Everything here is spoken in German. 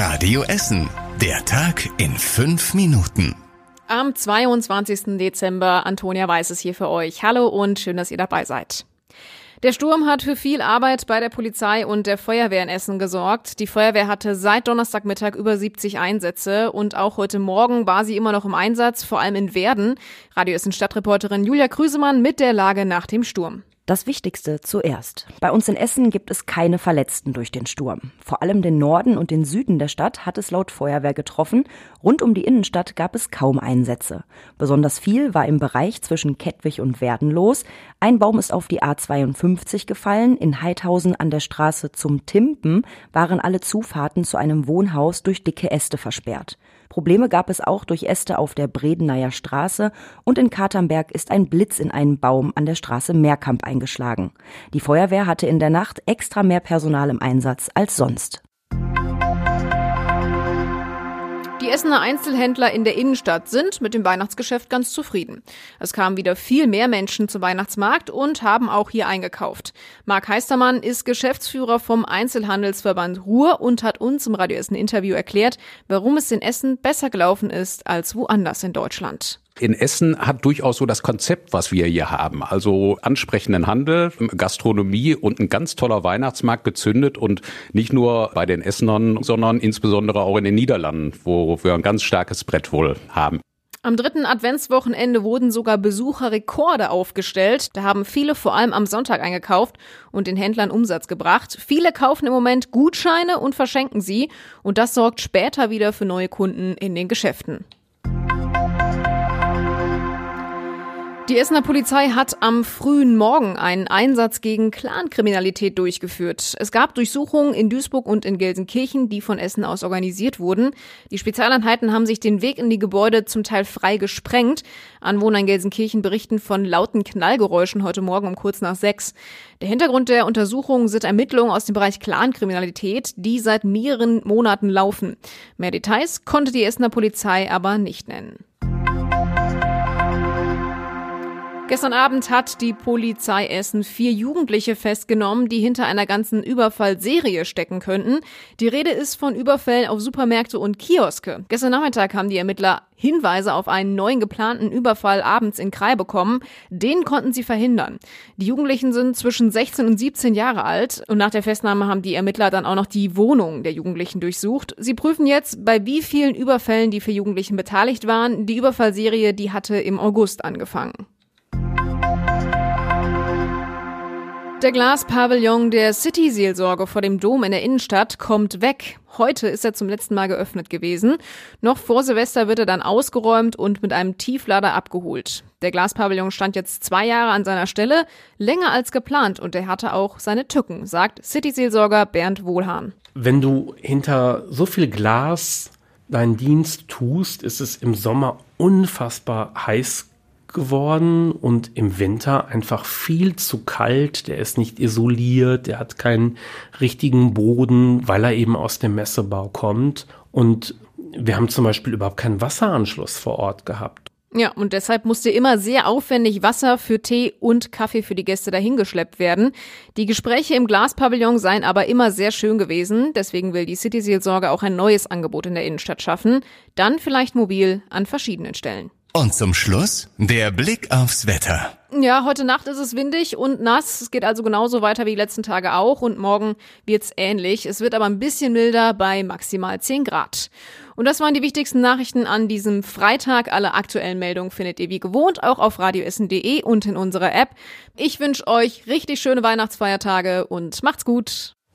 Radio Essen. Der Tag in fünf Minuten. Am 22. Dezember, Antonia Weiß es hier für euch. Hallo und schön, dass ihr dabei seid. Der Sturm hat für viel Arbeit bei der Polizei und der Feuerwehr in Essen gesorgt. Die Feuerwehr hatte seit Donnerstagmittag über 70 Einsätze und auch heute Morgen war sie immer noch im Einsatz, vor allem in Werden. Radio Essen Stadtreporterin Julia Krüsemann mit der Lage nach dem Sturm. Das Wichtigste zuerst. Bei uns in Essen gibt es keine Verletzten durch den Sturm. Vor allem den Norden und den Süden der Stadt hat es laut Feuerwehr getroffen. Rund um die Innenstadt gab es kaum Einsätze. Besonders viel war im Bereich zwischen Kettwig und Werden los. Ein Baum ist auf die A52 gefallen. In Heidhausen an der Straße zum Timpen waren alle Zufahrten zu einem Wohnhaus durch dicke Äste versperrt. Probleme gab es auch durch Äste auf der Bredeneyer Straße und in Katernberg ist ein Blitz in einen Baum an der Straße Meerkamp eingeschlagen. Die Feuerwehr hatte in der Nacht extra mehr Personal im Einsatz als sonst. Die Essener Einzelhändler in der Innenstadt sind mit dem Weihnachtsgeschäft ganz zufrieden. Es kamen wieder viel mehr Menschen zum Weihnachtsmarkt und haben auch hier eingekauft. Marc Heistermann ist Geschäftsführer vom Einzelhandelsverband Ruhr und hat uns im Radio Essen Interview erklärt, warum es in Essen besser gelaufen ist als woanders in Deutschland in Essen hat durchaus so das Konzept, was wir hier haben. Also ansprechenden Handel, Gastronomie und ein ganz toller Weihnachtsmarkt gezündet und nicht nur bei den Essenern, sondern insbesondere auch in den Niederlanden, wo wir ein ganz starkes Brett wohl haben. Am dritten Adventswochenende wurden sogar Besucherrekorde aufgestellt. Da haben viele vor allem am Sonntag eingekauft und den Händlern Umsatz gebracht. Viele kaufen im Moment Gutscheine und verschenken sie. Und das sorgt später wieder für neue Kunden in den Geschäften. Die Essener Polizei hat am frühen Morgen einen Einsatz gegen Clankriminalität durchgeführt. Es gab Durchsuchungen in Duisburg und in Gelsenkirchen, die von Essen aus organisiert wurden. Die Spezialeinheiten haben sich den Weg in die Gebäude zum Teil frei gesprengt. Anwohner in Gelsenkirchen berichten von lauten Knallgeräuschen heute Morgen um kurz nach sechs. Der Hintergrund der Untersuchungen sind Ermittlungen aus dem Bereich Clankriminalität, die seit mehreren Monaten laufen. Mehr Details konnte die Essener Polizei aber nicht nennen. Gestern Abend hat die Polizei Essen vier Jugendliche festgenommen, die hinter einer ganzen Überfallserie stecken könnten. Die Rede ist von Überfällen auf Supermärkte und Kioske. Gestern Nachmittag haben die Ermittler Hinweise auf einen neuen geplanten Überfall abends in Krai bekommen. Den konnten sie verhindern. Die Jugendlichen sind zwischen 16 und 17 Jahre alt und nach der Festnahme haben die Ermittler dann auch noch die Wohnung der Jugendlichen durchsucht. Sie prüfen jetzt, bei wie vielen Überfällen die vier Jugendlichen beteiligt waren. Die Überfallserie, die hatte im August angefangen. Der Glaspavillon der City-Seelsorge vor dem Dom in der Innenstadt kommt weg. Heute ist er zum letzten Mal geöffnet gewesen. Noch vor Silvester wird er dann ausgeräumt und mit einem Tieflader abgeholt. Der Glaspavillon stand jetzt zwei Jahre an seiner Stelle, länger als geplant und er hatte auch seine Tücken, sagt City-Seelsorger Bernd Wohlhahn. Wenn du hinter so viel Glas deinen Dienst tust, ist es im Sommer unfassbar heiß geworden und im Winter einfach viel zu kalt. Der ist nicht isoliert, der hat keinen richtigen Boden, weil er eben aus dem Messebau kommt. Und wir haben zum Beispiel überhaupt keinen Wasseranschluss vor Ort gehabt. Ja, und deshalb musste immer sehr aufwendig Wasser für Tee und Kaffee für die Gäste dahingeschleppt werden. Die Gespräche im Glaspavillon seien aber immer sehr schön gewesen. Deswegen will die City-Seelsorge auch ein neues Angebot in der Innenstadt schaffen. Dann vielleicht mobil an verschiedenen Stellen. Und zum Schluss der Blick aufs Wetter. Ja, heute Nacht ist es windig und nass. Es geht also genauso weiter wie die letzten Tage auch und morgen wird's ähnlich. Es wird aber ein bisschen milder bei maximal 10 Grad. Und das waren die wichtigsten Nachrichten an diesem Freitag. Alle aktuellen Meldungen findet ihr wie gewohnt auch auf radioessen.de und in unserer App. Ich wünsche euch richtig schöne Weihnachtsfeiertage und macht's gut.